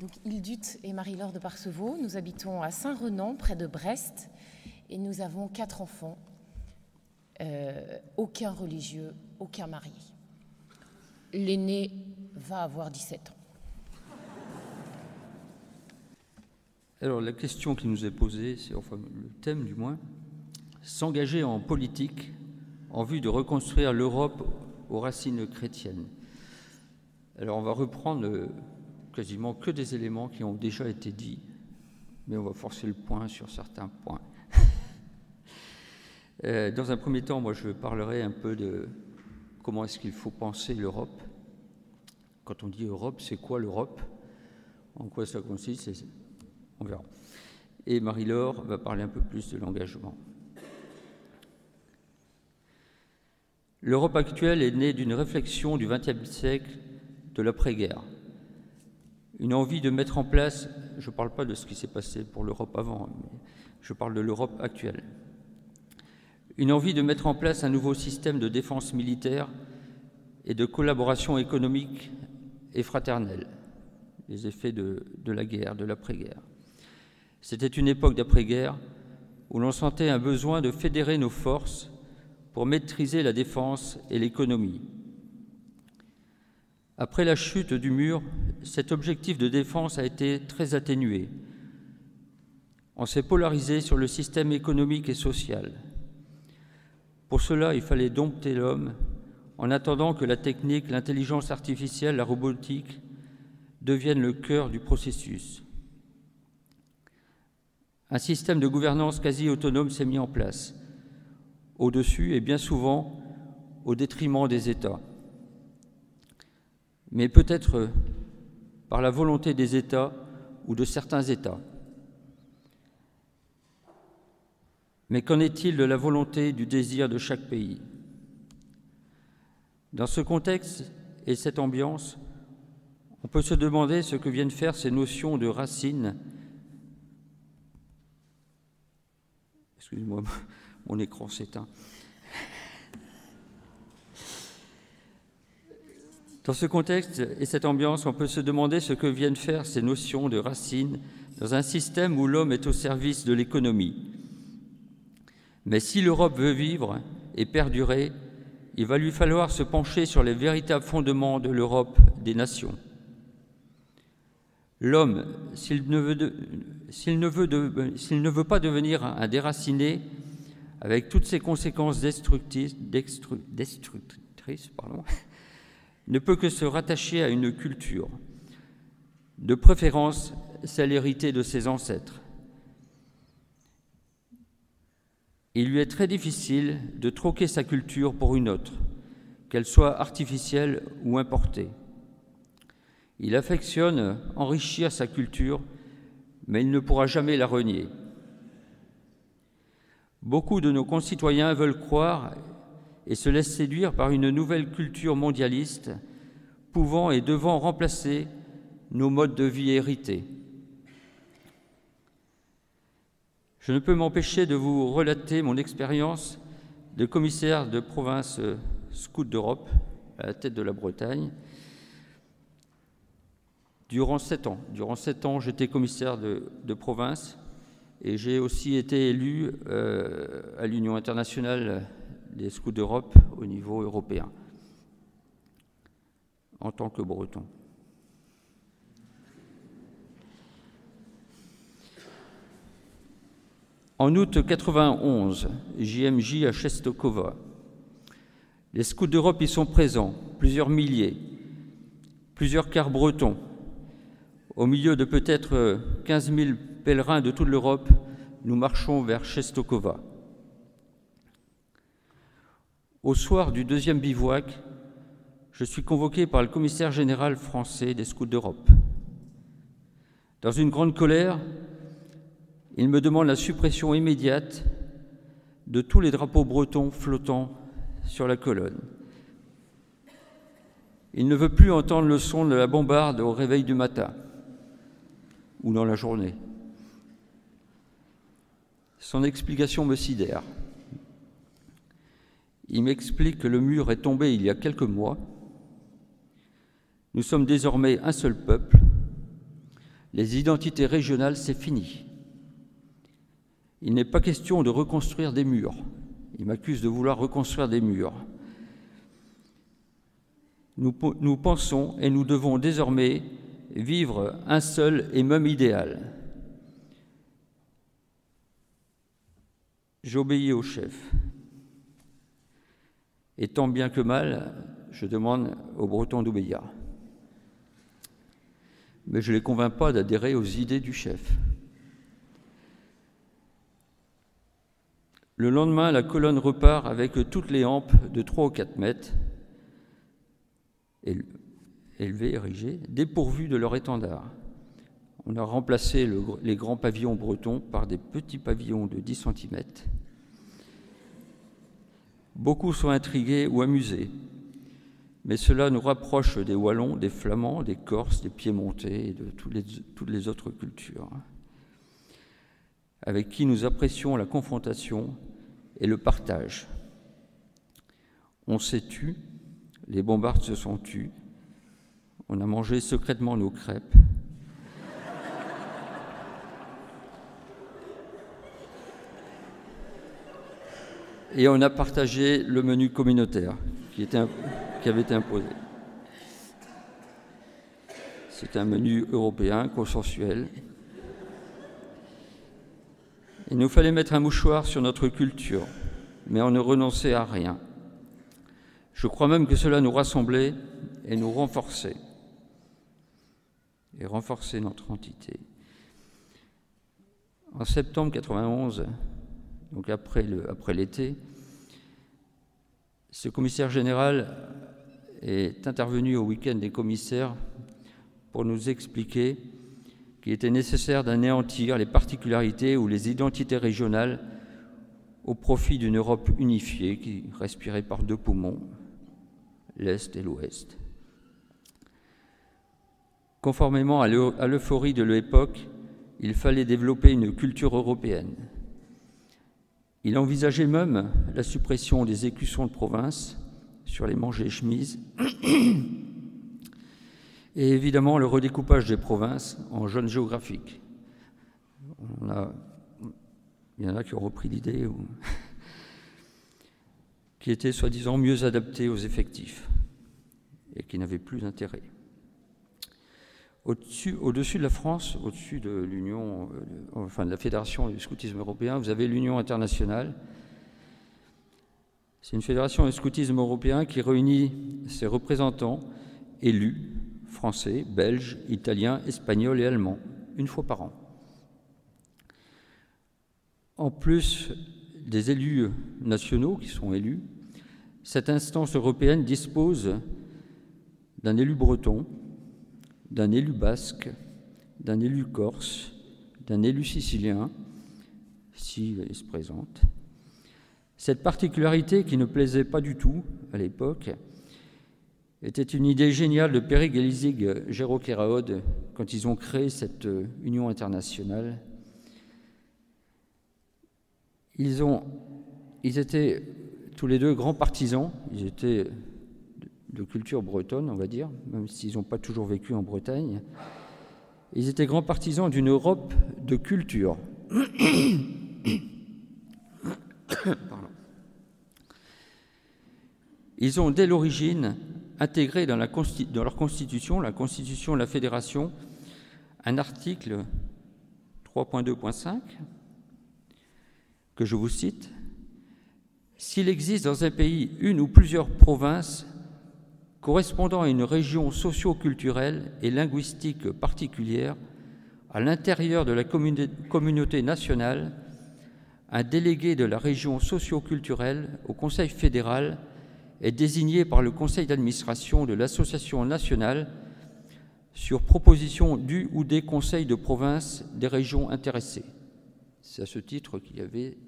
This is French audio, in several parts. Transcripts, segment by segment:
Donc Hildut et Marie-Laure de Parcevaux, nous habitons à Saint-Renan, près de Brest, et nous avons quatre enfants, euh, aucun religieux, aucun marié. L'aîné va avoir 17 ans. Alors la question qui nous est posée, c'est enfin le thème du moins, s'engager en politique en vue de reconstruire l'Europe aux racines chrétiennes. Alors on va reprendre quasiment que des éléments qui ont déjà été dits, mais on va forcer le point sur certains points. Euh, dans un premier temps, moi je parlerai un peu de comment est-ce qu'il faut penser l'Europe. Quand on dit Europe, c'est quoi l'Europe? En quoi ça consiste? On verra. Et Marie-Laure va parler un peu plus de l'engagement. L'Europe actuelle est née d'une réflexion du XXe siècle de l'après-guerre. Une envie de mettre en place, je ne parle pas de ce qui s'est passé pour l'Europe avant, mais je parle de l'Europe actuelle. Une envie de mettre en place un nouveau système de défense militaire et de collaboration économique et fraternelle, les effets de, de la guerre, de l'après-guerre. C'était une époque d'après-guerre où l'on sentait un besoin de fédérer nos forces pour maîtriser la défense et l'économie, après la chute du mur, cet objectif de défense a été très atténué. On s'est polarisé sur le système économique et social. Pour cela, il fallait dompter l'homme en attendant que la technique, l'intelligence artificielle, la robotique deviennent le cœur du processus. Un système de gouvernance quasi autonome s'est mis en place, au-dessus et bien souvent au détriment des États mais peut-être par la volonté des États ou de certains États. Mais qu'en est-il de la volonté, du désir de chaque pays? Dans ce contexte et cette ambiance, on peut se demander ce que viennent faire ces notions de racines. Excusez-moi, mon écran s'éteint. Dans ce contexte et cette ambiance, on peut se demander ce que viennent faire ces notions de racines dans un système où l'homme est au service de l'économie. Mais si l'Europe veut vivre et perdurer, il va lui falloir se pencher sur les véritables fondements de l'Europe des nations. L'homme, s'il ne, veut pas devenir un déraciné, avec toutes ses conséquences destructrices, destructrices pardon, ne peut que se rattacher à une culture, de préférence celle héritée de ses ancêtres. Il lui est très difficile de troquer sa culture pour une autre, qu'elle soit artificielle ou importée. Il affectionne enrichir sa culture, mais il ne pourra jamais la renier. Beaucoup de nos concitoyens veulent croire et se laisse séduire par une nouvelle culture mondialiste pouvant et devant remplacer nos modes de vie hérités. Je ne peux m'empêcher de vous relater mon expérience de commissaire de province scout d'Europe à la tête de la Bretagne. Durant sept ans, durant sept ans, j'étais commissaire de, province et j'ai aussi été élu euh, à l'Union internationale des scouts d'Europe au niveau européen, en tant que breton. En août 91, JMJ à Chestokova. Les scouts d'Europe y sont présents, plusieurs milliers, plusieurs quarts bretons. Au milieu de peut-être 15 000 pèlerins de toute l'Europe, nous marchons vers Chestokova. Au soir du deuxième bivouac, je suis convoqué par le commissaire général français des scouts d'Europe. Dans une grande colère, il me demande la suppression immédiate de tous les drapeaux bretons flottant sur la colonne. Il ne veut plus entendre le son de la bombarde au réveil du matin ou dans la journée. Son explication me sidère. Il m'explique que le mur est tombé il y a quelques mois. Nous sommes désormais un seul peuple. Les identités régionales, c'est fini. Il n'est pas question de reconstruire des murs. Il m'accuse de vouloir reconstruire des murs. Nous, pensons et nous devons désormais vivre un seul et même idéal. J'obéis au chef. Et tant bien que mal, je demande aux Bretons d'obéir. Mais je ne les convainc pas d'adhérer aux idées du chef. Le lendemain, la colonne repart avec toutes les hampes de 3 ou 4 mètres, élevées, érigées, dépourvues de leur étendard. On a remplacé le, les grands pavillons bretons par des petits pavillons de 10 cm. Beaucoup sont intrigués ou amusés, mais cela nous rapproche des Wallons, des Flamands, des Corses, des Piémontais et de toutes les, autres cultures, avec qui nous apprécions la confrontation et le partage. On s'est tu, les bombardes se sont tus, on a mangé secrètement nos crêpes. Et on a partagé le menu communautaire qui, avait été imposé. C'est un menu européen, consensuel, il nous fallait mettre un mouchoir sur notre culture, mais on ne renonçait à rien. Je crois même que cela nous rassemblait et nous renforçait, et renforçait notre entité. En septembre 91, donc après, l'été, ce commissaire général est intervenu au week-end des commissaires pour nous expliquer qu'il était nécessaire d'anéantir les particularités ou les identités régionales au profit d'une Europe unifiée qui respirait par deux poumons, l'Est et l'Ouest. Conformément à l'euphorie de l'époque, il fallait développer une culture européenne. Il envisageait même la suppression des écussons de province sur les manger chemises et évidemment le redécoupage des provinces en zones géographiques. il y en a qui ont repris l'idée, qui étaient soi-disant mieux adaptés aux effectifs et qui n'avaient plus d'intérêt. Au-dessus, de la France, au-dessus de l'Union, euh, enfin de la Fédération du scoutisme européen, vous avez l'Union internationale. C'est une fédération du scoutisme européen qui réunit ses représentants élus français, belge, italien, espagnol et allemand, une fois par an. En plus des élus nationaux qui sont élus, cette instance européenne dispose d'un élu breton, d'un élu basque, d'un élu corse, d'un élu sicilien, s'il se présente. Cette particularité qui ne plaisait pas du tout à l'époque était une idée géniale de Périg et Géraud quand ils ont créé cette union internationale. Ils, ont, ils étaient tous les deux grands partisans, ils étaient de culture bretonne, on va dire, même s'ils n'ont pas toujours vécu en Bretagne. Ils étaient grands partisans d'une Europe de culture. Ils ont dès l'origine intégré dans, leur constitution, la constitution de la fédération, un article 3.2.5 que je vous cite. S'il existe dans un pays une ou plusieurs provinces correspondant à une région socio-culturelle et linguistique particulière, à l'intérieur de la communauté nationale, un délégué de la région socio-culturelle au Conseil fédéral est désigné par le conseil d'administration de l'association nationale sur proposition du ou des conseils de province des régions intéressées. C'est à ce titre qu'il y avait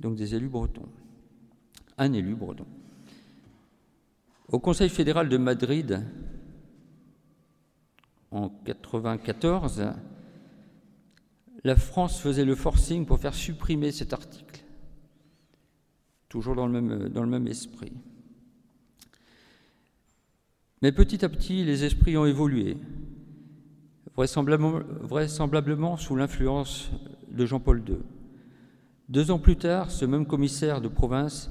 donc des élus bretons. Un élu breton. Au Conseil fédéral de Madrid, en 1994, la France faisait le forcing pour faire supprimer cet article toujours dans le même, esprit. Mais petit à petit, les esprits ont évolué. vraisemblablement, vraisemblablement sous l'influence de Jean-Paul II. Deux ans plus tard, ce même commissaire de province,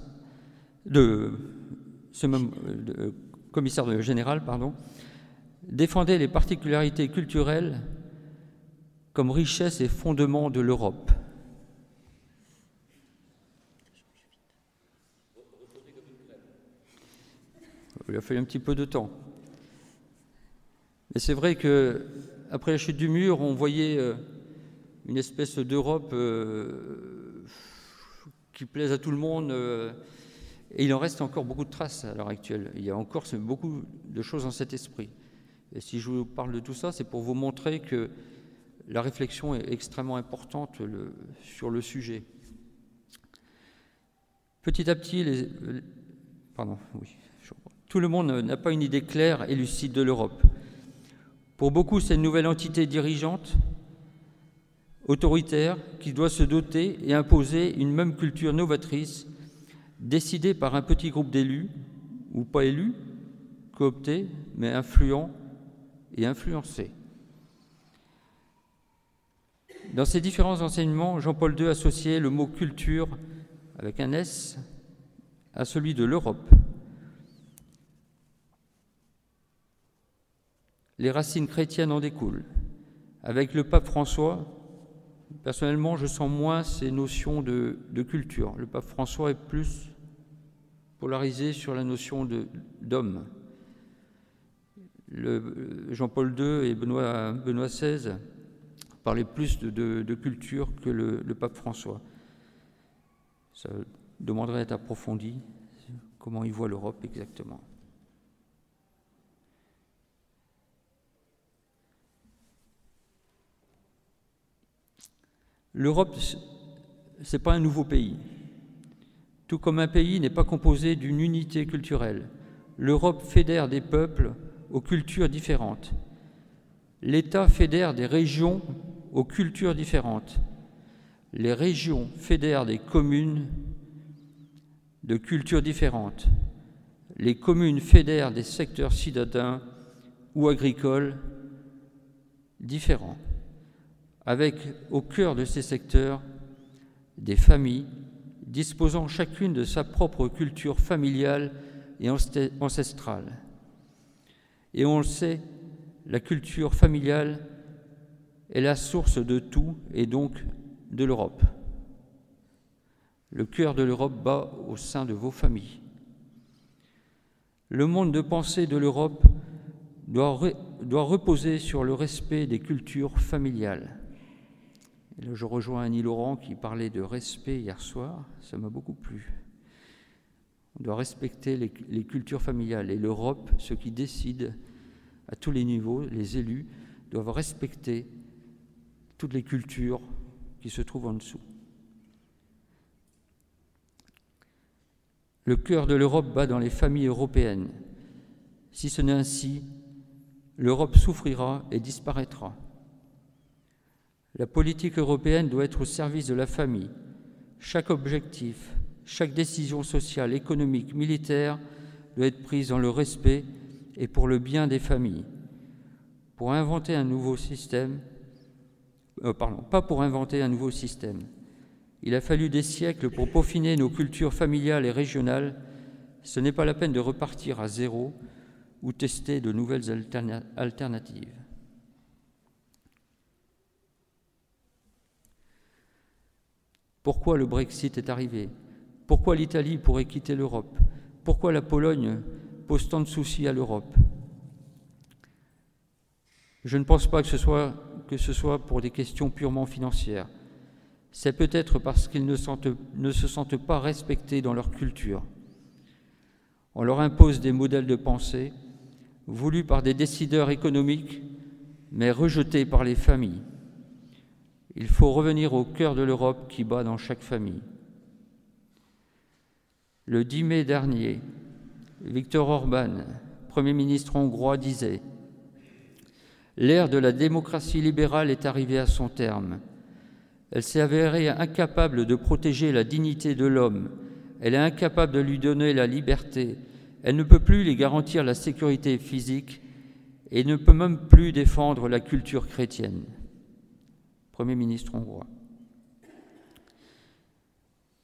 de, ce même de, commissaire général, pardon, défendait les particularités culturelles comme richesse et fondement de l'Europe. Il a fallu un petit peu de temps. Mais c'est vrai que après la chute du mur, on voyait euh, une espèce d'Europe euh, qui plaise à tout le monde. Et il en reste encore beaucoup de traces à l'heure actuelle. Il y a encore beaucoup de choses dans cet esprit. Et si je vous parle de tout ça, c'est pour vous montrer que la réflexion est extrêmement importante sur le sujet. Petit à petit, tout le monde n'a pas une idée claire et lucide de l'Europe. Pour beaucoup, c'est une nouvelle entité dirigeante, autoritaire, qui doit se doter et imposer une même culture novatrice, décidée par un petit groupe d'élus, ou pas élus, cooptés, mais influents et influencés. Dans ses différents enseignements, Jean-Paul II associait le mot culture avec un S à celui de l'Europe. Les racines chrétiennes en découlent. Avec le pape François, personnellement, je sens moins ces notions de, culture. Le pape François est plus polarisé sur la notion d'homme. Jean-Paul II et Benoît, XVI parlaient plus de, culture que le, le, pape François. Ça demanderait à être approfondi, comment il voit l'Europe exactement. L'Europe, ce n'est pas un nouveau pays. Tout comme un pays n'est pas composé d'une unité culturelle, l'Europe fédère des peuples aux cultures différentes. L'État fédère des régions aux cultures différentes. Les régions fédèrent des communes de cultures différentes. Les communes fédèrent des secteurs citadins ou agricoles différents, avec au cœur de ces secteurs des familles disposant chacune de sa propre culture familiale et ancestrale. Et on le sait, la culture familiale est la source de tout et donc de l'Europe. Le cœur de l'Europe bat au sein de vos familles. Le monde de pensée de l'Europe doit, doit, reposer sur le respect des cultures familiales. Je rejoins Annie Laurent qui parlait de respect hier soir, ça m'a beaucoup plu. On doit respecter les, les cultures familiales et l'Europe, ceux qui décident à tous les niveaux, les élus, doivent respecter toutes les cultures qui se trouvent en dessous. Le cœur de l'Europe bat dans les familles européennes. Si ce n'est ainsi, l'Europe souffrira et disparaîtra. La politique européenne doit être au service de la famille. Chaque objectif, chaque décision sociale, économique, militaire doit être prise dans le respect et pour le bien des familles. Pour inventer un nouveau système, euh, pardon, pas pour inventer un nouveau système. Il a fallu des siècles pour peaufiner nos cultures familiales et régionales. Ce n'est pas la peine de repartir à zéro ou tester de nouvelles alterna alternatives. Pourquoi le Brexit est arrivé? Pourquoi l'Italie pourrait quitter l'Europe? Pourquoi la Pologne pose tant de soucis à l'Europe? Je ne pense pas que ce, soit, que ce soit pour des questions purement financières. C'est peut-être parce qu'ils ne, ne, se sentent pas respectés dans leur culture. On leur impose des modèles de pensée voulus par des décideurs économiques, mais rejetés par les familles. Il faut revenir au cœur de l'Europe qui bat dans chaque famille. Le 10 mai dernier, Viktor Orban, Premier ministre hongrois, disait L'ère de la démocratie libérale est arrivée à son terme. Elle s'est avérée incapable de protéger la dignité de l'homme. Elle est incapable de lui donner la liberté. Elle ne peut plus lui garantir la sécurité physique et ne peut même plus défendre la culture chrétienne. Premier ministre hongrois.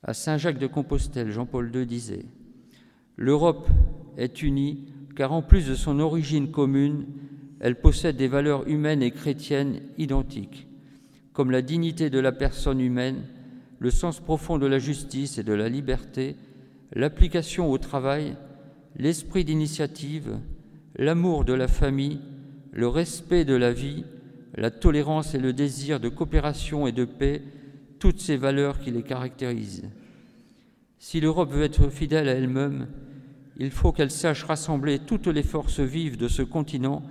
À Saint-Jacques de Compostelle, Jean-Paul II disait L'Europe est unie car en plus de son origine commune, elle possède des valeurs humaines et chrétiennes identiques, comme la dignité de la personne humaine, le sens profond de la justice et de la liberté, l'application au travail, l'esprit d'initiative, l'amour de la famille, le respect de la vie, la tolérance et le désir de coopération et de paix, toutes ces valeurs qui les caractérisent. Si l'Europe veut être fidèle à elle-même, il faut qu'elle sache rassembler toutes les forces vives de ce continent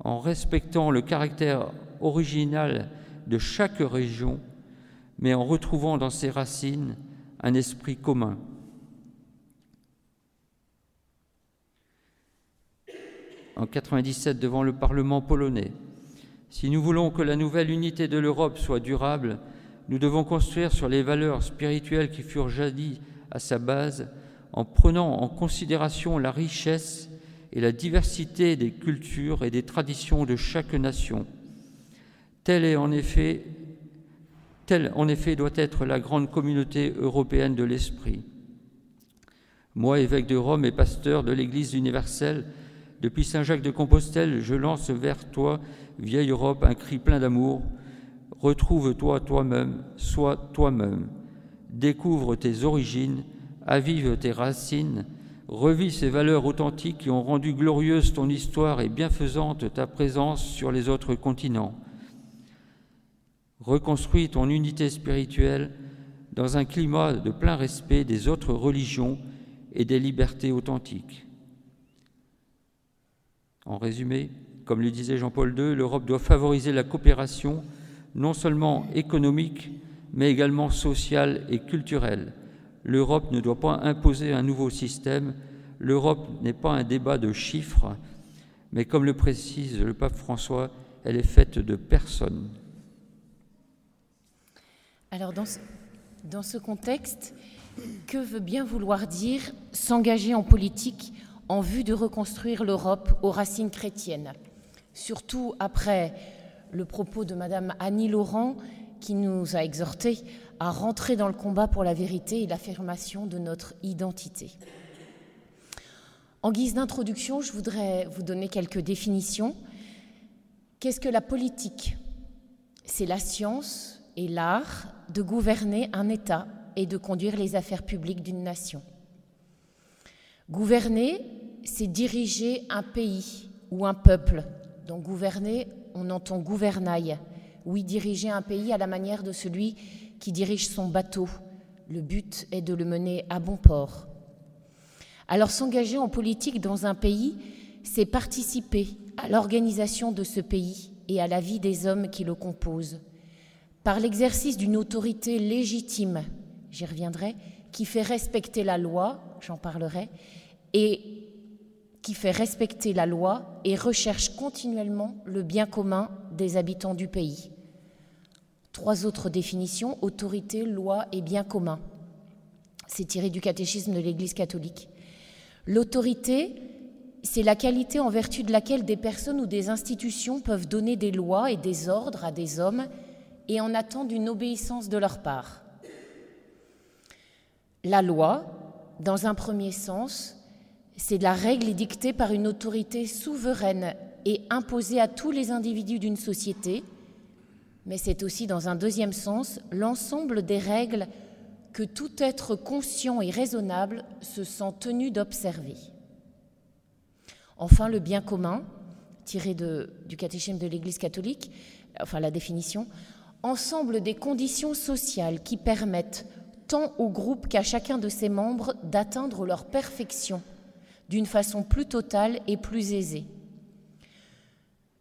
en respectant le caractère original de chaque région, mais en retrouvant dans ses racines un esprit commun. En 97, devant le Parlement polonais, si nous voulons que la nouvelle unité de l'Europe soit durable, nous devons construire sur les valeurs spirituelles qui furent jadis à sa base, en prenant en considération la richesse et la diversité des cultures et des traditions de chaque nation. Telle est en effet, telle en effet doit être la grande communauté européenne de l'esprit. Moi, évêque de Rome et pasteur de l'Église universelle, depuis Saint Jacques de Compostelle, je lance vers toi, vieille Europe, un cri plein d'amour. Retrouve-toi toi-même, sois toi-même. Découvre tes origines, avive tes racines, revis ces valeurs authentiques qui ont rendu glorieuse ton histoire et bienfaisante ta présence sur les autres continents. Reconstruis ton unité spirituelle dans un climat de plein respect des autres religions et des libertés authentiques. En résumé, comme le disait Jean-Paul II, l'Europe doit favoriser la coopération non seulement économique, mais également sociale et culturelle L'Europe ne doit pas imposer un nouveau système. L'Europe n'est pas un débat de chiffres, mais comme le précise le pape François, elle est faite de personnes. Alors dans ce, dans ce contexte, que veut bien vouloir dire s'engager en politique en vue de reconstruire l'Europe aux racines chrétiennes? Surtout après le propos de Madame Annie Laurent qui nous a exhortés à rentrer dans le combat pour la vérité et l'affirmation de notre identité. En guise d'introduction, je voudrais vous donner quelques définitions. Qu'est-ce que la politique? C'est la science et l'art de gouverner un État et de conduire les affaires publiques d'une nation. Gouverner, c'est diriger un pays ou un peuple. Donc gouverner, on entend gouvernail. Oui, diriger un pays à la manière de celui qui dirige son bateau. Le but est de le mener à bon port. Alors s'engager en politique dans un pays, c'est participer à l'organisation de ce pays et à la vie des hommes qui le composent, par l'exercice d'une autorité légitime, j'y reviendrai, qui fait respecter la loi, j'en parlerai, et qui fait respecter la loi et recherche continuellement le bien commun des habitants du pays. Trois autres définitions, autorité, loi et bien commun. C'est tiré du catéchisme de l'Église catholique. L'autorité, c'est la qualité en vertu de laquelle des personnes ou des institutions peuvent donner des lois et des ordres à des hommes et en attendent une obéissance de leur part. La loi, dans un premier sens, c'est la règle édictée par une autorité souveraine et imposée à tous les individus d'une société, mais c'est aussi, dans un deuxième sens, l'ensemble des règles que tout être conscient et raisonnable se sent tenu d'observer. Enfin, le bien commun, tiré du catéchisme de l'Église catholique, enfin la définition, ensemble des conditions sociales qui permettent tant au groupe qu'à chacun de ses membres d'atteindre leur perfection d'une façon plus totale et plus aisée.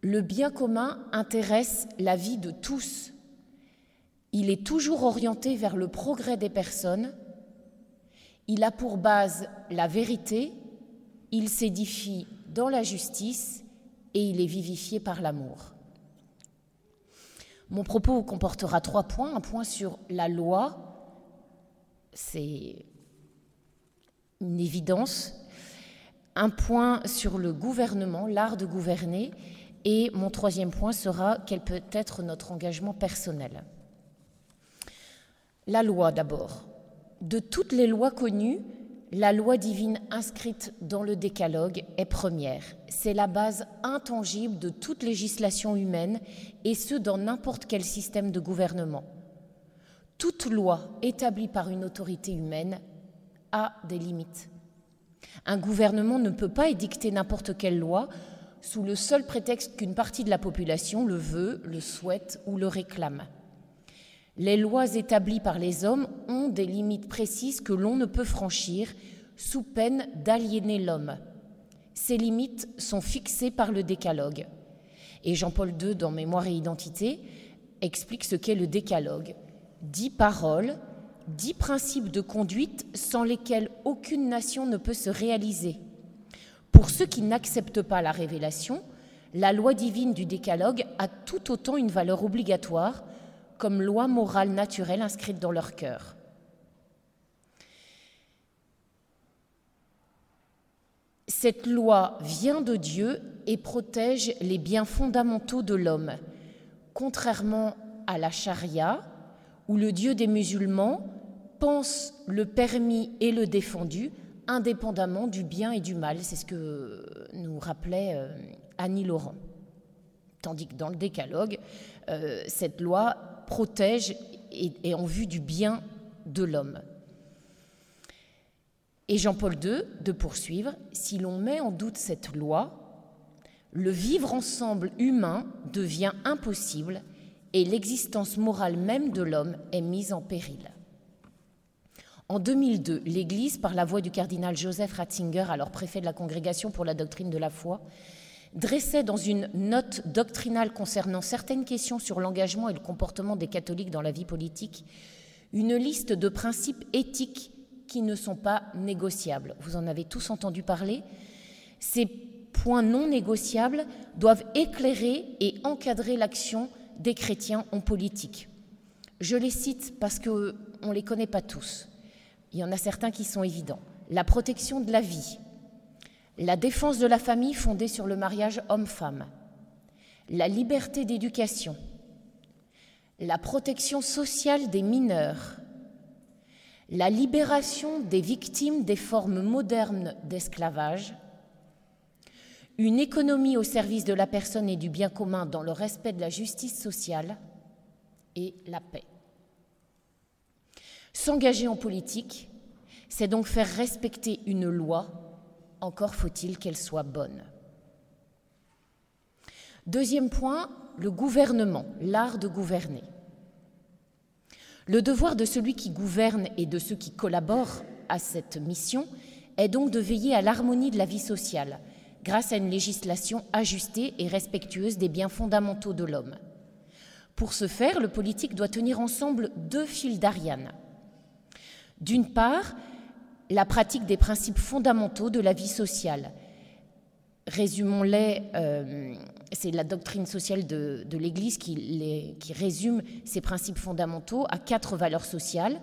Le bien commun intéresse la vie de tous. Il est toujours orienté vers le progrès des personnes. Il a pour base la vérité. Il s'édifie dans la justice et il est vivifié par l'amour. Mon propos comportera trois points. Un point sur la loi, c'est une évidence. Un point sur le gouvernement, l'art de gouverner, et mon troisième point sera quel peut être notre engagement personnel. La loi d'abord. De toutes les lois connues, la loi divine inscrite dans le décalogue est première. C'est la base intangible de toute législation humaine, et ce dans n'importe quel système de gouvernement. Toute loi établie par une autorité humaine a des limites. Un gouvernement ne peut pas édicter n'importe quelle loi sous le seul prétexte qu'une partie de la population le veut, le souhaite ou le réclame. Les lois établies par les hommes ont des limites précises que l'on ne peut franchir sous peine d'aliéner l'homme. Ces limites sont fixées par le décalogue. Et Jean-Paul II, dans Mémoire et Identité, explique ce qu'est le décalogue. Dix paroles dix principes de conduite sans lesquels aucune nation ne peut se réaliser. Pour ceux qui n'acceptent pas la révélation, la loi divine du décalogue a tout autant une valeur obligatoire comme loi morale naturelle inscrite dans leur cœur. Cette loi vient de Dieu et protège les biens fondamentaux de l'homme, contrairement à la charia, où le Dieu des musulmans pense le permis et le défendu indépendamment du bien et du mal. C'est ce que nous rappelait euh, Annie Laurent. Tandis que dans le décalogue, euh, cette loi protège et est en vue du bien de l'homme. Et Jean-Paul II de poursuivre, si l'on met en doute cette loi, le vivre ensemble humain devient impossible et l'existence morale même de l'homme est mise en péril. En 2002, l'Église, par la voix du cardinal Joseph Ratzinger, alors préfet de la Congrégation pour la doctrine de la foi, dressait dans une note doctrinale concernant certaines questions sur l'engagement et le comportement des catholiques dans la vie politique une liste de principes éthiques qui ne sont pas négociables. Vous en avez tous entendu parler. Ces points non négociables doivent éclairer et encadrer l'action des chrétiens en politique. Je les cite parce qu'on ne les connaît pas tous. Il y en a certains qui sont évidents. La protection de la vie, la défense de la famille fondée sur le mariage homme-femme, la liberté d'éducation, la protection sociale des mineurs, la libération des victimes des formes modernes d'esclavage, une économie au service de la personne et du bien commun dans le respect de la justice sociale et la paix. S'engager en politique, c'est donc faire respecter une loi, encore faut-il qu'elle soit bonne. Deuxième point, le gouvernement, l'art de gouverner. Le devoir de celui qui gouverne et de ceux qui collaborent à cette mission est donc de veiller à l'harmonie de la vie sociale grâce à une législation ajustée et respectueuse des biens fondamentaux de l'homme. Pour ce faire, le politique doit tenir ensemble deux fils d'Ariane. D'une part, la pratique des principes fondamentaux de la vie sociale. Résumons-les, euh, c'est la doctrine sociale de, l'Église qui, résume ces principes fondamentaux à quatre valeurs sociales,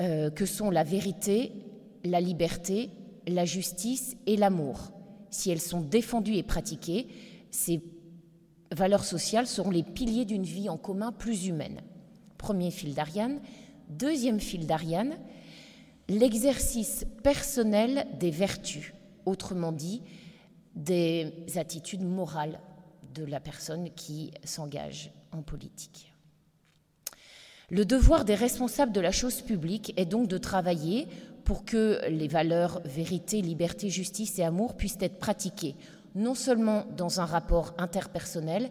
euh, que sont la vérité, la liberté, la justice et l'amour. Si elles sont défendues et pratiquées, ces valeurs sociales seront les piliers d'une vie en commun plus humaine. Premier fil d'Ariane. Deuxième fil d'Ariane, l'exercice personnel des vertus, autrement dit, des attitudes morales de la personne qui s'engage en politique. Le devoir des responsables de la chose publique est donc de travailler pour que les valeurs vérité, liberté, justice et amour puissent être pratiquées, non seulement dans un rapport interpersonnel,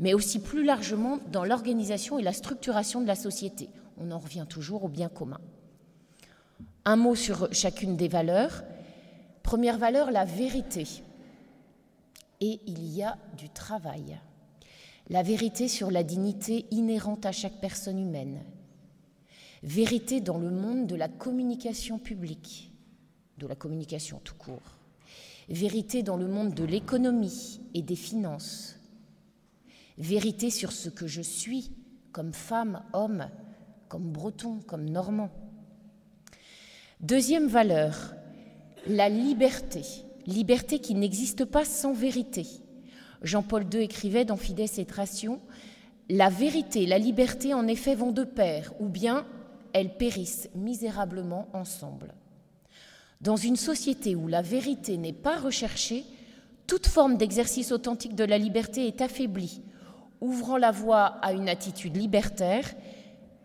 mais aussi plus largement dans l'organisation et la structuration de la société. On en revient toujours au bien commun. Un mot sur chacune des valeurs. Première valeur, la vérité. Et il y a du travail. La vérité sur la dignité inhérente à chaque personne humaine. Vérité dans le monde de la communication publique, de la communication tout court. Vérité dans le monde de l'économie et des finances. Vérité sur ce que je suis comme femme, homme, comme breton, comme normand Deuxième valeur, la liberté. liberté qui n'existe pas sans vérité. Jean-Paul II écrivait dans Fides et Tration La vérité la liberté, en effet, vont de pair, ou bien elles périssent misérablement ensemble. Dans une société où la vérité n'est pas recherchée, toute forme d'exercice authentique de la liberté est affaiblie, ouvrant la voie à une attitude libertaire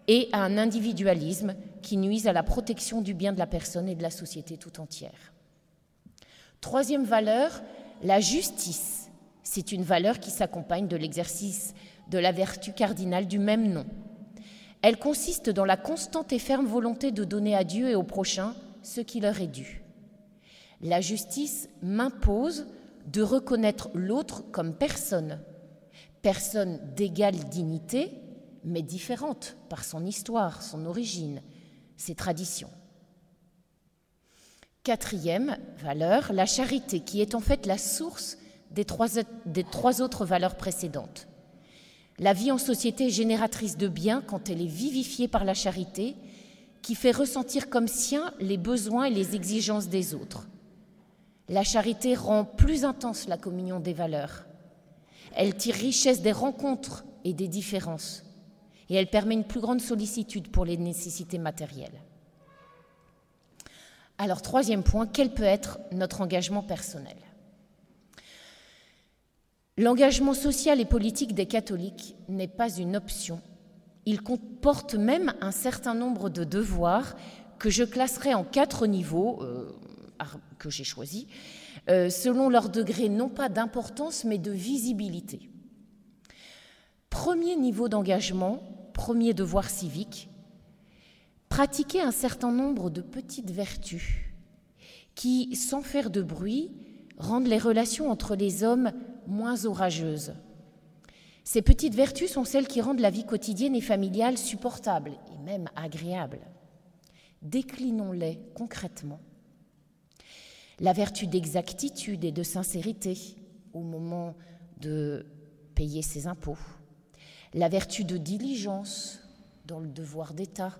et à un individualisme qui nuisent à la protection du bien de la personne et de la société tout entière. Troisième valeur, la justice. C'est une valeur qui s'accompagne de l'exercice de la vertu cardinale du même nom. Elle consiste dans la constante et ferme volonté de donner à Dieu et au prochain ce qui leur est dû. La justice m'impose de reconnaître l'autre comme personne, personne d'égale dignité, mais différente par son histoire, son origine, ses traditions. Quatrième valeur, la charité, qui est en fait la source des trois, des trois autres valeurs précédentes. La vie en société est génératrice de biens quand elle est vivifiée par la charité, qui fait ressentir comme sien les besoins et les exigences des autres. La charité rend plus intense la communion des valeurs. Elle tire richesse des rencontres et des différences. Et elle permet une plus grande sollicitude pour les nécessités matérielles. Alors, troisième point, quel peut être notre engagement personnel? L'engagement social et politique des catholiques n'est pas une option. Il comporte même un certain nombre de devoirs que je classerai en quatre niveaux euh, que j'ai choisis, euh, selon leur degré non pas d'importance mais de visibilité. Premier niveau d'engagement, premier devoir civique, pratiquer un certain nombre de petites vertus qui, sans faire de bruit, rendent les relations entre les hommes moins orageuses. Ces petites vertus sont celles qui rendent la vie quotidienne et familiale supportable et même agréable. Déclinons-les concrètement. La vertu d'exactitude et de sincérité au moment de payer ses impôts. La vertu de diligence dans le devoir d'État,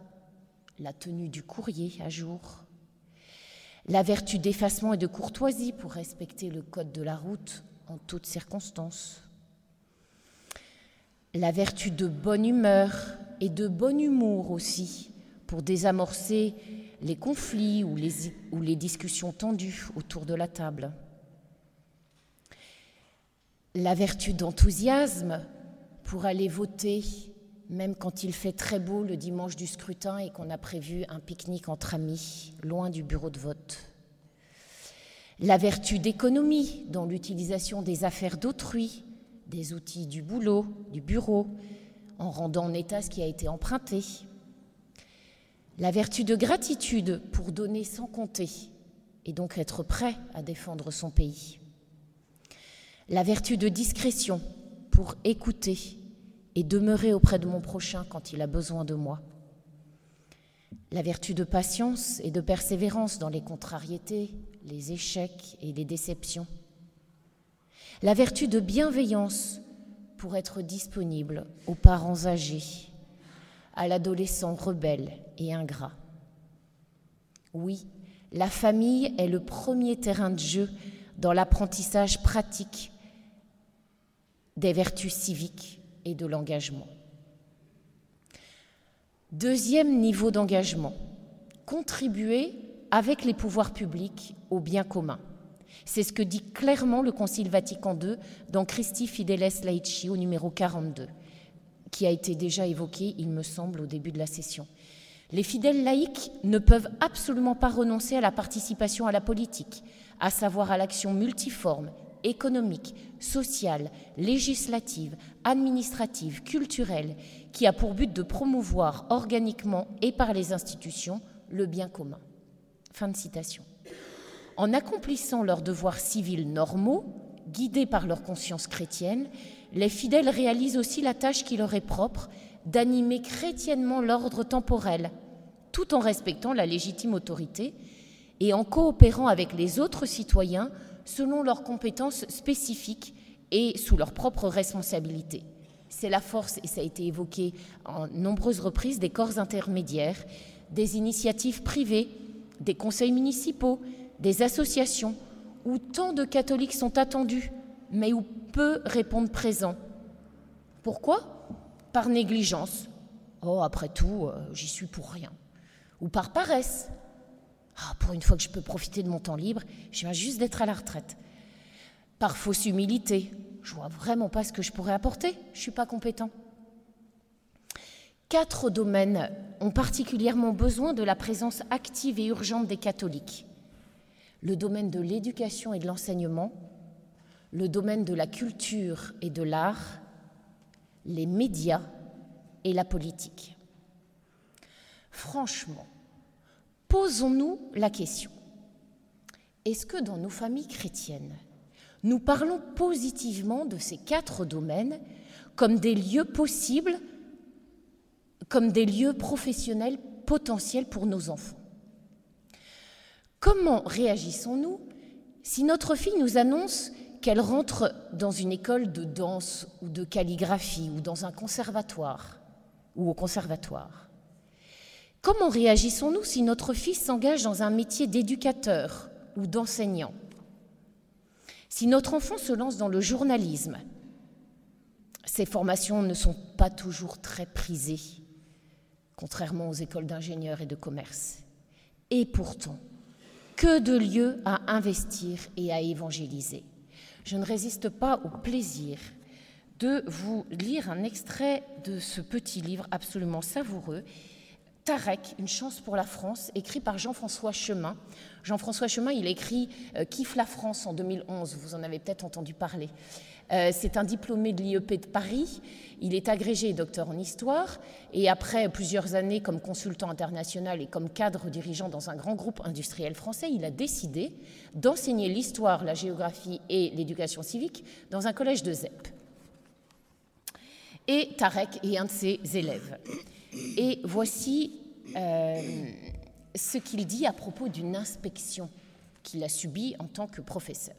la tenue du courrier à jour. La vertu d'effacement et de courtoisie pour respecter le code de la route en toutes circonstances. La vertu de bonne humeur et de bon humour aussi pour désamorcer les conflits ou les, discussions tendues autour de la table. La vertu d'enthousiasme pour aller voter, même quand il fait très beau le dimanche du scrutin et qu'on a prévu un pique-nique entre amis, loin du bureau de vote. La vertu d'économie dans l'utilisation des affaires d'autrui, des outils du boulot, du bureau, en rendant en état ce qui a été emprunté. La vertu de gratitude pour donner sans compter et donc être prêt à défendre son pays. La vertu de discrétion pour écouter et demeurer auprès de mon prochain quand il a besoin de moi. La vertu de patience et de persévérance dans les contrariétés, les échecs et les déceptions. La vertu de bienveillance pour être disponible aux parents âgés, à l'adolescent rebelle et ingrat. Oui, la famille est le premier terrain de jeu dans l'apprentissage pratique des vertus civiques et de l'engagement. Deuxième niveau d'engagement, contribuer avec les pouvoirs publics au bien commun. C'est ce que dit clairement le Concile Vatican II dans Christi Fideles Laici au numéro 42, qui a été déjà évoqué, il me semble, au début de la session. Les fidèles laïcs ne peuvent absolument pas renoncer à la participation à la politique, à savoir à l'action multiforme économique, sociale, législative, administrative, culturelle, qui a pour but de promouvoir organiquement et par les institutions le bien commun. Fin de citation. En accomplissant leurs devoirs civils normaux, guidés par leur conscience chrétienne, les fidèles réalisent aussi la tâche qui leur est propre d'animer chrétiennement l'ordre temporel, tout en respectant la légitime autorité et en coopérant avec les autres citoyens selon leurs compétences spécifiques et sous leurs propres responsabilités. C'est la force, et ça a été évoqué en nombreuses reprises, des corps intermédiaires, des initiatives privées, des conseils municipaux, des associations où tant de catholiques sont attendus, mais où peu répondent présents. Pourquoi? Par négligence. Oh, après tout, euh, j'y suis pour rien. Ou par paresse. Ah, pour une fois que je peux profiter de mon temps libre, je viens juste d'être à la retraite. Par fausse humilité. Je vois vraiment pas ce que je pourrais apporter. Je suis pas compétent. Quatre domaines ont particulièrement besoin de la présence active et urgente des catholiques. Le domaine de l'éducation et de l'enseignement, le domaine de la culture et de l'art, les médias et la politique. Franchement, posons-nous la question. Est-ce que dans nos familles chrétiennes, nous parlons positivement de ces quatre domaines comme des lieux possibles, comme des lieux professionnels potentiels pour nos enfants? Comment réagissons-nous si notre fille nous annonce qu'elle rentre dans une école de danse ou de calligraphie ou dans un conservatoire ou au conservatoire? Comment réagissons-nous si notre fils s'engage dans un métier d'éducateur ou d'enseignant? Si notre enfant se lance dans le journalisme, ces formations ne sont pas toujours très prisées, contrairement aux écoles d'ingénieurs et de commerce. Et pourtant, que de lieux à investir et à évangéliser je ne résiste pas au plaisir de vous lire un extrait de ce petit livre absolument savoureux, Tarek, Une chance pour la France, écrit par Jean-François Chemin. Jean-François Chemin, il écrit euh, Kiffe la France en 2011, vous en avez peut-être entendu parler. Euh, c'est un diplômé de l'IEP de Paris. Il est agrégé docteur en histoire et après plusieurs années comme consultant international et comme cadre dirigeant dans un grand groupe industriel français, il a décidé d'enseigner l'histoire, la géographie et l'éducation civique dans un collège de ZEP. Et Tarek est un de ses élèves. Et voici euh, ce qu'il dit à propos d'une inspection qu'il a subie en tant que professeur.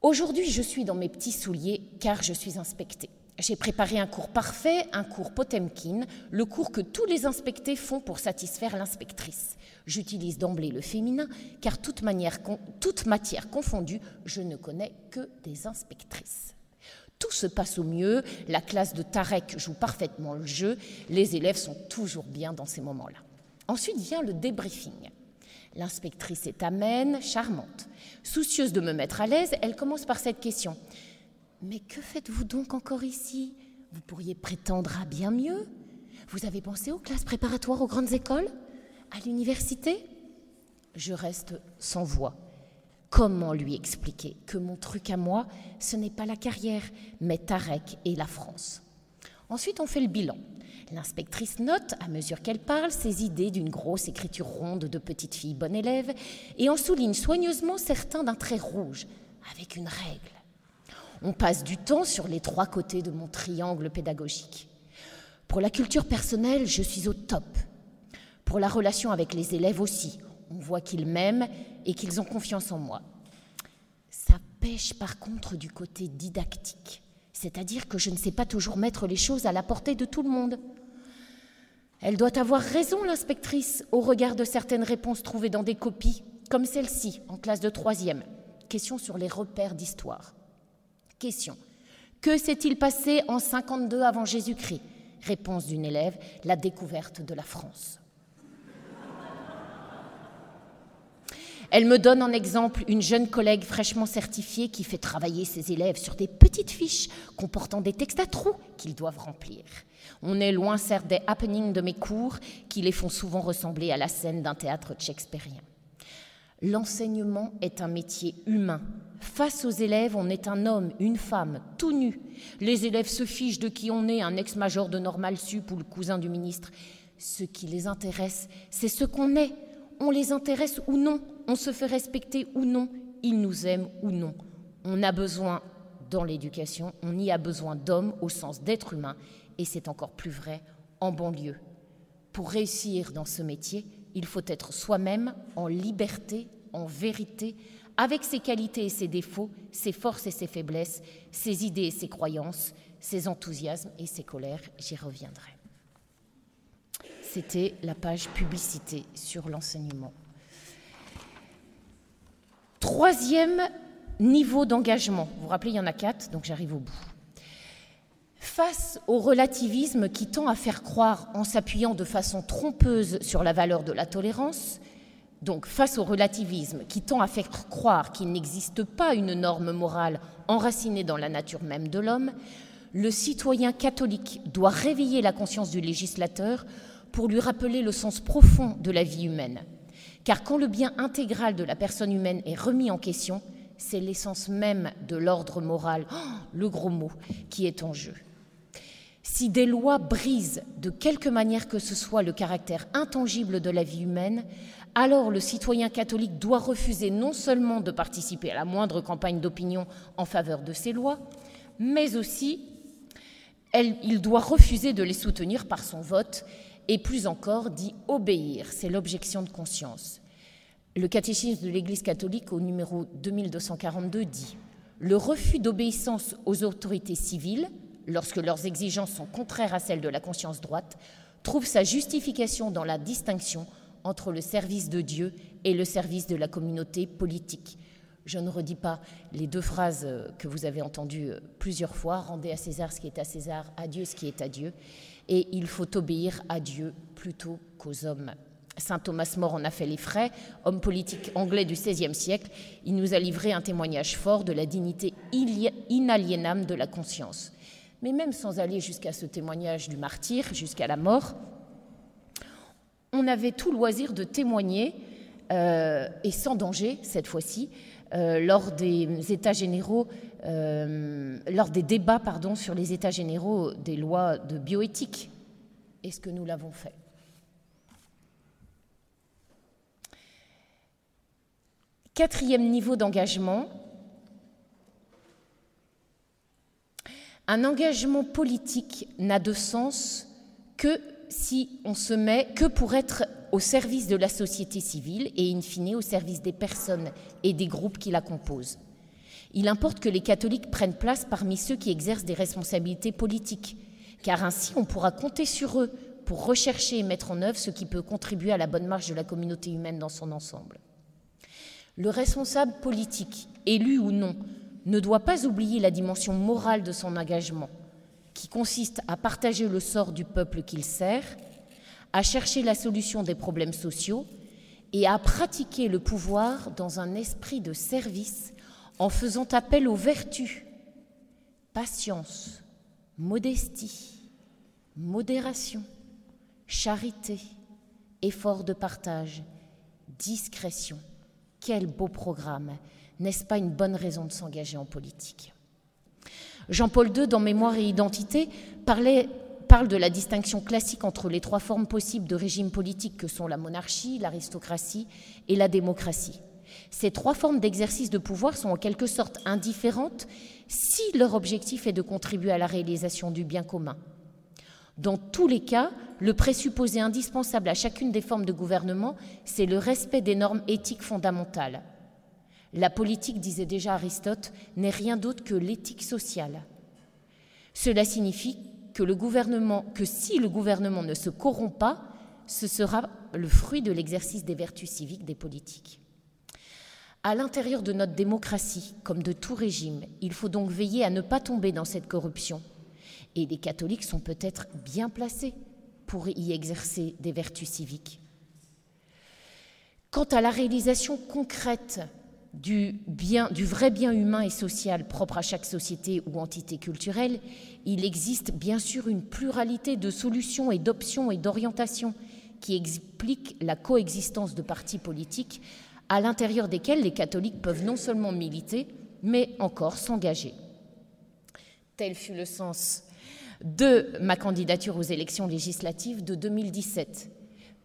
Aujourd'hui, je suis dans mes petits souliers car je suis inspecté. J'ai préparé un cours parfait, un cours Potemkin, le cours que tous les inspectés font pour satisfaire l'inspectrice. J'utilise d'emblée le féminin, car toute, matière confondue, je ne connais que des inspectrices. Tout se passe au mieux, la classe de Tarek joue parfaitement le jeu, les élèves sont toujours bien dans ces moments-là. Ensuite vient le débriefing. L'inspectrice est amène, charmante. Soucieuse de me mettre à l'aise, elle commence par cette question. Mais que faites-vous donc encore ici? Vous pourriez prétendre à bien mieux? Vous avez pensé aux classes préparatoires aux grandes écoles? À l'université? Je reste sans voix. Comment lui expliquer que mon truc à moi, ce n'est pas la carrière, mais Tarek et la France? Ensuite, on fait le bilan. L'inspectrice note, à mesure qu'elle parle, ses idées d'une grosse écriture ronde de petite fille bonne élève et en souligne soigneusement certains d'un trait rouge, avec une règle. On passe du temps sur les trois côtés de mon triangle pédagogique. Pour la culture personnelle, je suis au top. Pour la relation avec les élèves aussi, on voit qu'ils m'aiment et qu'ils ont confiance en moi. Ça pêche par contre du côté didactique, c'est-à-dire que je ne sais pas toujours mettre les choses à la portée de tout le monde. Elle doit avoir raison, l'inspectrice, au regard de certaines réponses trouvées dans des copies, comme celle-ci, en classe de troisième. Question sur les repères d'histoire. Question. Que s'est-il passé en 52 avant Jésus-Christ? Réponse d'une élève, la découverte de la France. Elle me donne en exemple une jeune collègue fraîchement certifiée qui fait travailler ses élèves sur des petites fiches comportant des textes à trous qu'ils doivent remplir. On est loin certes des happenings de mes cours qui les font souvent ressembler à la scène d'un théâtre shakespearien. L'enseignement est un métier humain. Face aux élèves, on est un homme, une femme, tout nu. Les élèves se fichent de qui on est, un ex-major de Normal Sup ou le cousin du ministre. Ce qui les intéresse, c'est ce qu'on est. On les intéresse ou non, on se fait respecter ou non, ils nous aiment ou non. On a besoin, dans l'éducation, on y a besoin d'hommes au sens d'être humain, et c'est encore plus vrai en banlieue. Pour réussir dans ce métier, il faut être soi-même en liberté, en vérité, avec ses qualités et ses défauts, ses forces et ses faiblesses, ses idées et ses croyances, ses enthousiasmes et ses colères. J'y reviendrai. C'était la page publicité sur l'enseignement. Troisième niveau d'engagement. Vous vous rappelez, il y en a quatre, donc j'arrive au bout. Face au relativisme qui tend à faire croire, en s'appuyant de façon trompeuse sur la valeur de la tolérance, donc face au relativisme qui tend à faire croire qu'il n'existe pas une norme morale enracinée dans la nature même de l'homme, le citoyen catholique doit réveiller la conscience du législateur pour lui rappeler le sens profond de la vie humaine. Car quand le bien intégral de la personne humaine est remis en question, c'est l'essence même de l'ordre moral, oh, le gros mot, qui est en jeu. Si des lois brisent de quelque manière que ce soit le caractère intangible de la vie humaine, alors le citoyen catholique doit refuser non seulement de participer à la moindre campagne d'opinion en faveur de ces lois, mais aussi il doit refuser de les soutenir par son vote et plus encore d'y obéir. C'est l'objection de conscience. Le catéchisme de l'Église catholique au numéro 2242 dit Le refus d'obéissance aux autorités civiles lorsque leurs exigences sont contraires à celles de la conscience droite, trouve sa justification dans la distinction entre le service de Dieu et le service de la communauté politique. Je ne redis pas les deux phrases que vous avez entendues plusieurs fois, rendez à César ce qui est à César, à Dieu ce qui est à Dieu, et il faut obéir à Dieu plutôt qu'aux hommes. Saint Thomas More en a fait les frais, homme politique anglais du XVIe siècle, il nous a livré un témoignage fort de la dignité inaliénable de la conscience mais même sans aller jusqu'à ce témoignage du martyr, jusqu'à la mort, on avait tout loisir de témoigner, euh, et sans danger cette fois-ci, euh, lors des états généraux, euh, lors des débats sur les états généraux des lois de bioéthique. Est-ce que nous l'avons fait? Quatrième niveau d'engagement, Un engagement politique n'a de sens que si on se met que pour être au service de la société civile et in fine au service des personnes et des groupes qui la composent. Il importe que les catholiques prennent place parmi ceux qui exercent des responsabilités politiques, car ainsi on pourra compter sur eux pour rechercher et mettre en œuvre ce qui peut contribuer à la bonne marche de la communauté humaine dans son ensemble. Le responsable politique, élu ou non, ne doit pas oublier la dimension morale de son engagement, qui consiste à partager le sort du peuple qu'il sert, à chercher la solution des problèmes sociaux et à pratiquer le pouvoir dans un esprit de service en faisant appel aux vertus, patience, modestie, modération, charité, effort de partage, discrétion. Quel beau programme n'est-ce pas une bonne raison de s'engager en politique? Jean-Paul II, dans Mémoire et Identité, parle de la distinction classique entre les trois formes possibles de régime politique que sont la monarchie, l'aristocratie et la démocratie. Ces trois formes d'exercice de pouvoir sont en quelque sorte indifférentes si leur objectif est de contribuer à la réalisation du bien commun. Dans tous les cas, le présupposé indispensable à chacune des formes de gouvernement, c'est le respect des normes éthiques fondamentales. La politique, disait déjà Aristote, n'est rien d'autre que l'éthique sociale. Cela signifie que, si le gouvernement ne se corrompt pas, ce sera le fruit de l'exercice des vertus civiques des politiques. À l'intérieur de notre démocratie, comme de tout régime, il faut donc veiller à ne pas tomber dans cette corruption. Et les catholiques sont peut-être bien placés pour y exercer des vertus civiques. Quant à la réalisation concrète du, bien, du vrai bien humain et social propre à chaque société ou entité culturelle, il existe bien sûr une pluralité de solutions et d'options et d'orientations qui expliquent la coexistence de partis politiques à l'intérieur desquels les catholiques peuvent non seulement militer, mais encore s'engager. Tel fut le sens de ma candidature aux élections législatives de 2017.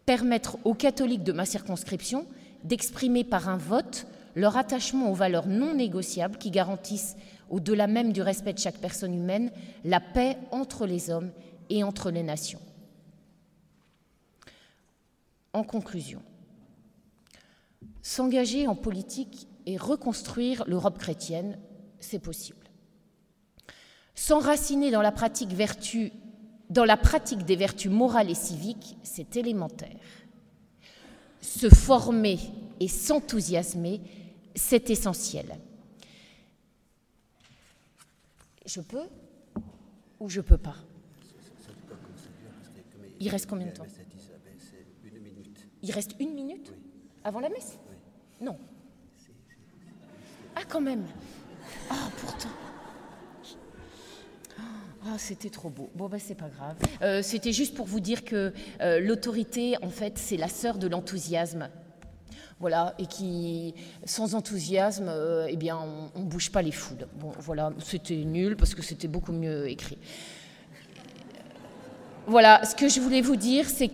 Permettre aux catholiques de ma circonscription d'exprimer par un vote leur attachement aux valeurs non négociables qui garantissent, au-delà même du respect de chaque personne humaine, la paix entre les hommes et entre les nations. En conclusion, s'engager en politique et reconstruire l'Europe chrétienne, c'est possible. S'enraciner dans la pratique vertu, dans la pratique des vertus morales et civiques, c'est élémentaire. Se former et s'enthousiasmer, C'est essentiel. Je peux ou je peux pas? Il reste combien de temps? Il reste une minute? Avant la messe? Non. Ah, quand même Ah, pourtant ah, c'était trop beau. Bon, ben, c'est pas grave. Euh, c'était juste pour vous dire que euh, l'autorité, en fait, c'est la sœur de l'enthousiasme. Voilà, et qui, sans enthousiasme, euh, eh bien, on, ne bouge pas les foules. Bon, voilà, c'était nul parce que c'était beaucoup mieux écrit. Voilà, ce que je voulais vous dire, c'est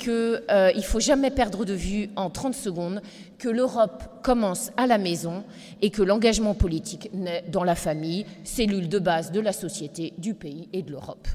euh, ne faut jamais perdre de vue en 30 secondes que l'Europe commence à la maison et que l'engagement politique naît dans la famille, cellule de base de la société, du pays et de l'Europe.